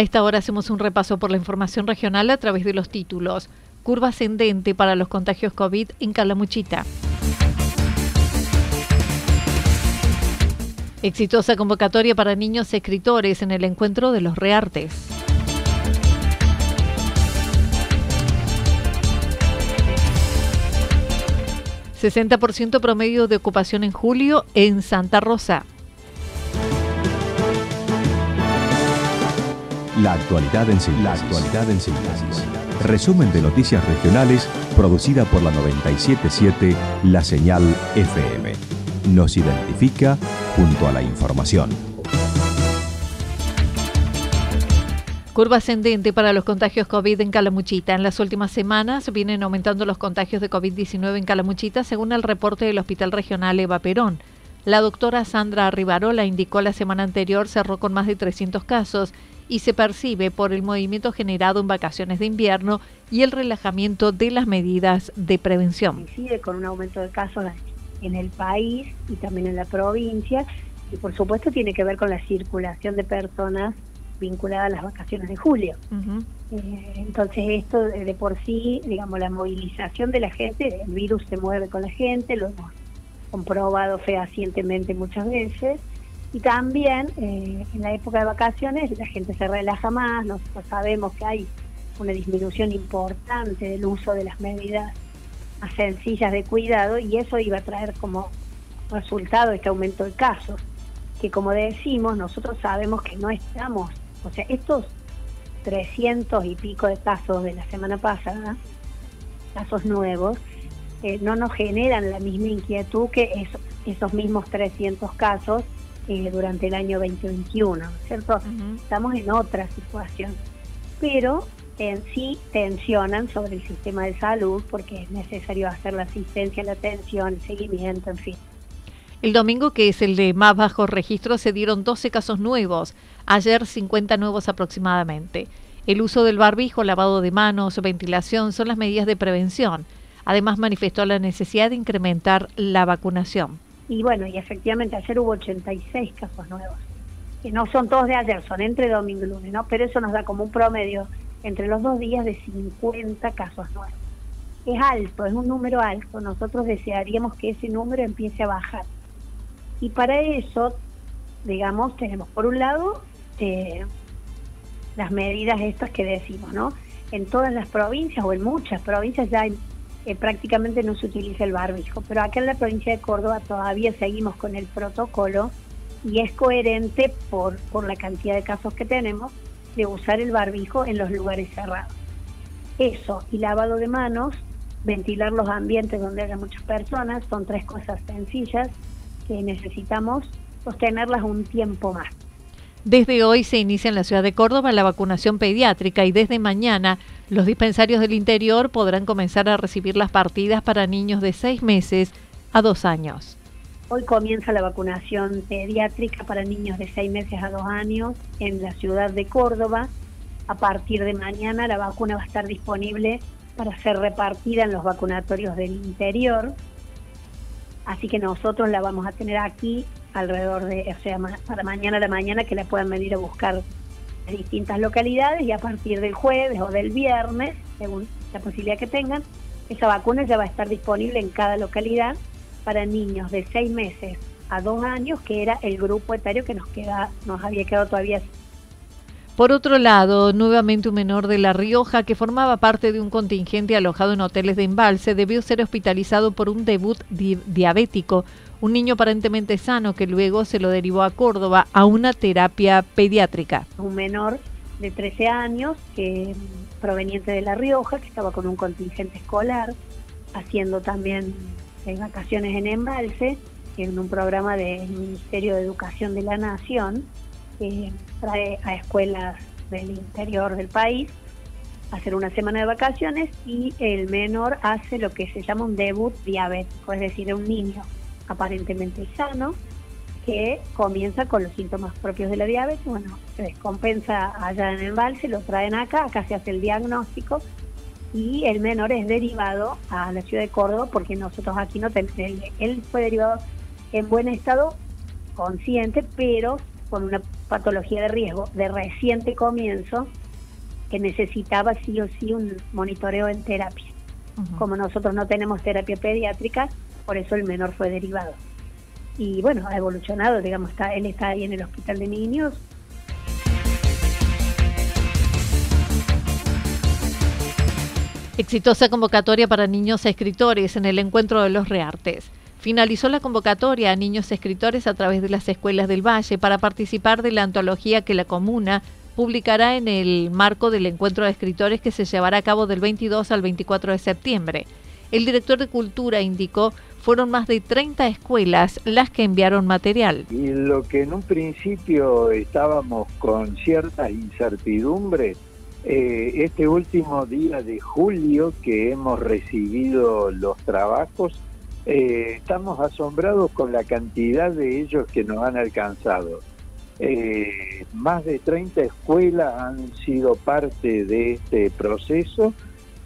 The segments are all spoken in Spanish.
A esta hora hacemos un repaso por la información regional a través de los títulos. Curva ascendente para los contagios COVID en Calamuchita. Exitosa convocatoria para niños escritores en el encuentro de los reartes. ¿60% promedio de ocupación en julio en Santa Rosa? La actualidad en síntesis. La Resumen de noticias regionales producida por la 977 La Señal FM. Nos identifica junto a la información. Curva ascendente para los contagios COVID en Calamuchita. En las últimas semanas vienen aumentando los contagios de COVID-19 en Calamuchita, según el reporte del Hospital Regional Eva Perón. La doctora Sandra Rivarola indicó la semana anterior cerró con más de 300 casos y se percibe por el movimiento generado en vacaciones de invierno y el relajamiento de las medidas de prevención. Coincide con un aumento de casos en el país y también en la provincia y por supuesto tiene que ver con la circulación de personas vinculadas a las vacaciones de julio. Eh, entonces esto de por sí, digamos, la movilización de la gente, el virus se mueve con la gente, lo hemos comprobado fehacientemente muchas veces y también eh, en la época de vacaciones la gente se relaja más, nosotros sabemos que hay una disminución importante del uso de las medidas más sencillas de cuidado y eso iba a traer como resultado este aumento de casos, que como decimos, nosotros sabemos que no estamos, o sea, estos 300 y pico de casos de la semana pasada, casos nuevos, eh, no nos generan la misma inquietud que esos mismos 300 casos eh, durante el año 2021, cierto? Estamos en otra situación, pero en sí tensionan sobre el sistema de salud porque es necesario hacer la asistencia, la atención, el seguimiento, en fin. El domingo, que es el de más bajos registros, se dieron 12 casos nuevos, ayer 50 nuevos aproximadamente. El uso del barbijo, lavado de manos, ventilación son las medidas de prevención. Además manifestó la necesidad de incrementar la vacunación. Y bueno, y efectivamente ayer hubo 86 casos nuevos. Que no son todos de ayer, son entre domingo y lunes, ¿no? Pero eso nos da como un promedio entre los dos días de 50 casos nuevos. Es alto, es un número alto. Nosotros desearíamos que ese número empiece a bajar. Y para eso, digamos, tenemos por un lado eh, las medidas estas que decimos, ¿no? En todas las provincias o en muchas provincias ya hay prácticamente no se utiliza el barbijo, pero acá en la provincia de Córdoba todavía seguimos con el protocolo y es coherente por, por la cantidad de casos que tenemos de usar el barbijo en los lugares cerrados. Eso y lavado de manos, ventilar los ambientes donde haya muchas personas, son tres cosas sencillas que necesitamos sostenerlas un tiempo más. Desde hoy se inicia en la ciudad de Córdoba la vacunación pediátrica y desde mañana Los dispensarios del interior podrán comenzar a recibir las partidas para niños de seis meses a dos años. Hoy comienza la vacunación pediátrica para niños de seis meses a dos años en la ciudad de Córdoba. A partir de mañana la vacuna va a estar disponible para ser repartida en los vacunatorios del interior. Así que nosotros la vamos a tener aquí alrededor de, o sea, para mañana a la mañana que la puedan venir a buscar distintas localidades y a partir del jueves o del viernes, según la posibilidad que tengan, esa vacuna ya va a estar disponible en cada localidad para niños de seis meses a dos años, que era el grupo etario que nos queda, nos había quedado todavía por otro lado, nuevamente un menor de La Rioja que formaba parte de un contingente alojado en hoteles de embalse debió ser hospitalizado por un debut diabético, un niño aparentemente sano que luego se lo derivó a Córdoba a una terapia pediátrica. Un menor de 13 años que proveniente de La Rioja, que estaba con un contingente escolar, haciendo también eh, vacaciones en embalse, en un programa del Ministerio de Educación de la Nación, que trae a escuelas del interior del país a hacer una semana de vacaciones y el menor hace lo que se llama un debut diabético, es decir, un niño aparentemente sano que comienza con los síntomas propios de la diabetes, bueno, se descompensa allá en el embalse, lo traen acá, acá se hace el diagnóstico y el menor es derivado a la ciudad de Córdoba porque nosotros aquí no tenemos, él fue derivado en buen estado, consciente, pero con una patología de riesgo de reciente comienzo que necesitaba sí o sí un monitoreo en terapia. Como nosotros no tenemos terapia pediátrica, por eso el menor fue derivado. Y bueno, ha evolucionado, digamos, está, él está ahí en el hospital de niños. Exitosa convocatoria para niños escritores en el encuentro de los Reartes. Finalizó la convocatoria a niños escritores a través de las escuelas del Valle para participar de la antología que la comuna publicará en el marco del encuentro de escritores que se llevará a cabo del 22 al 24 de septiembre. El director de Cultura indicó fueron más de 30 escuelas las que enviaron material. Y lo que en un principio estábamos con cierta incertidumbre, eh, este último día de julio que hemos recibido los trabajos, eh, estamos asombrados con la cantidad de ellos que nos han alcanzado. Eh, más de 30 escuelas han sido parte de este proceso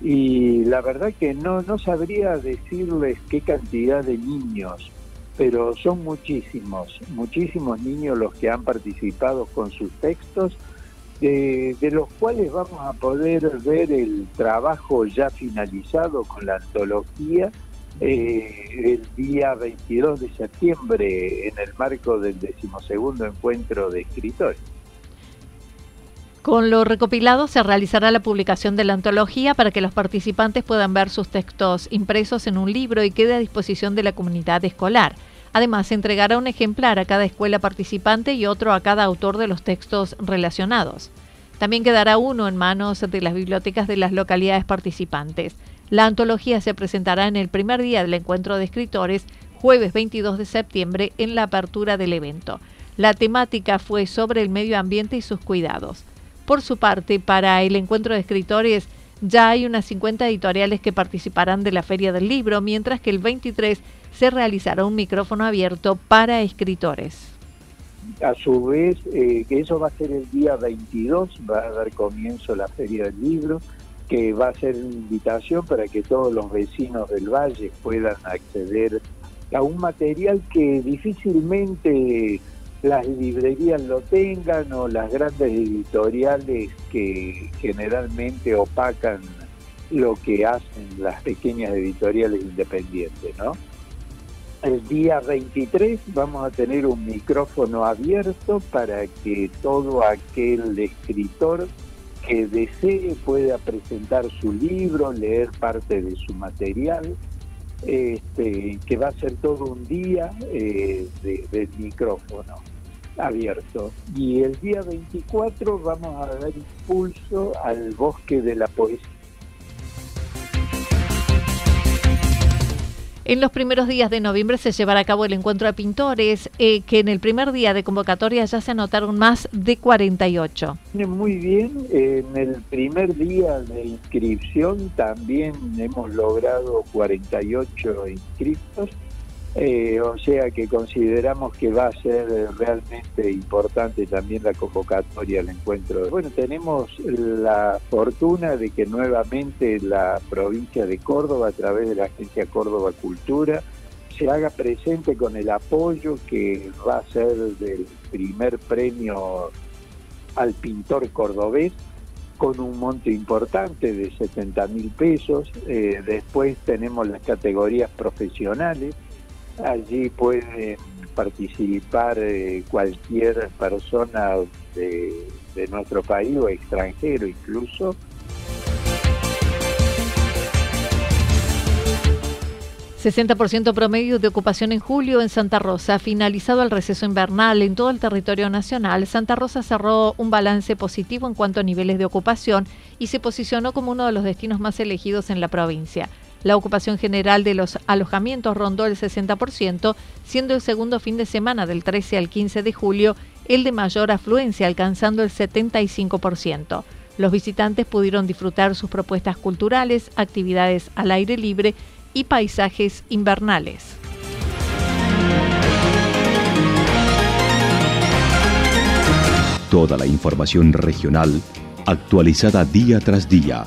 y la verdad que no, no sabría decirles qué cantidad de niños, pero son muchísimos, muchísimos niños los que han participado con sus textos, de los cuales vamos a poder ver el trabajo ya finalizado con la antología eh, el día 22 de septiembre en el marco del decimosegundo encuentro de escritores. Con lo recopilado se realizará la publicación de la antología para que los participantes puedan ver sus textos impresos en un libro y quede a disposición de la comunidad escolar. Además, se entregará un ejemplar a cada escuela participante y otro a cada autor de los textos relacionados. También quedará uno en manos de las bibliotecas de las localidades participantes. La antología se presentará en el primer día del encuentro de escritores, jueves 22 de septiembre, en la apertura del evento. La temática fue sobre el medio ambiente y sus cuidados. Por su parte, para el encuentro de escritores, ya hay unas 50 editoriales que participarán de la Feria del Libro, mientras que el 23 se realizará un micrófono abierto para escritores. A su vez, eh, que eso va a ser el día 22, va a dar comienzo la Feria del Libro que va a ser una invitación para que todos los vecinos del valle puedan acceder a un material que difícilmente las librerías lo tengan o las grandes editoriales que generalmente opacan lo que hacen las pequeñas editoriales independientes, ¿no? El día 23 vamos a tener un micrófono abierto para que todo aquel escritor que desee pueda presentar su libro, leer parte de su material, este, que va a ser todo un día eh, de, micrófono abierto. Y el día 24 vamos a dar impulso al bosque de la poesía En los primeros días de noviembre se llevará a cabo el encuentro de pintores, eh, que en el primer día de convocatoria ya se anotaron más de 48. Muy bien, en el primer día de inscripción también hemos logrado 48 inscritos eh, o sea que consideramos que va a ser realmente importante también la convocatoria al encuentro. Bueno, tenemos la fortuna de que nuevamente la provincia de Córdoba, a través de la Agencia Córdoba Cultura, se haga presente con el apoyo que va a ser del primer premio al pintor cordobés con un monto importante de 70 mil pesos. Eh, después tenemos las categorías profesionales Allí puede participar eh, cualquier persona de, de nuestro país o extranjero incluso. 60% promedio de ocupación en julio en Santa Rosa. Finalizado el receso invernal en todo el territorio nacional, Santa Rosa cerró un balance positivo en cuanto a niveles de ocupación y se posicionó como uno de los destinos más elegidos en la provincia. La ocupación general de los alojamientos rondó el 60%, siendo el segundo fin de semana del 13 al 15 de julio el de mayor afluencia, alcanzando el 75%. Los visitantes pudieron disfrutar sus propuestas culturales, actividades al aire libre y paisajes invernales. Toda la información regional actualizada día tras día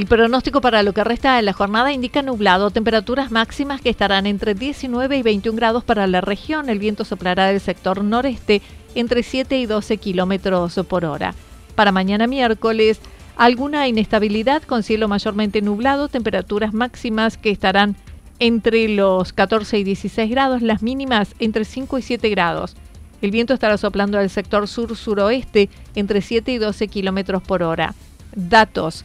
El pronóstico para lo que resta de la jornada indica nublado, temperaturas máximas que estarán entre 19 y 21 grados para la región. El viento soplará del sector noreste entre 7 y 12 kilómetros por hora. Para mañana miércoles, alguna inestabilidad con cielo mayormente nublado, temperaturas máximas que estarán entre los 14 y 16 grados, las mínimas entre 5 y 7 grados. El viento estará soplando del sector sur-suroeste entre 7 y 12 kilómetros por hora. Datos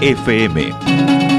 FM.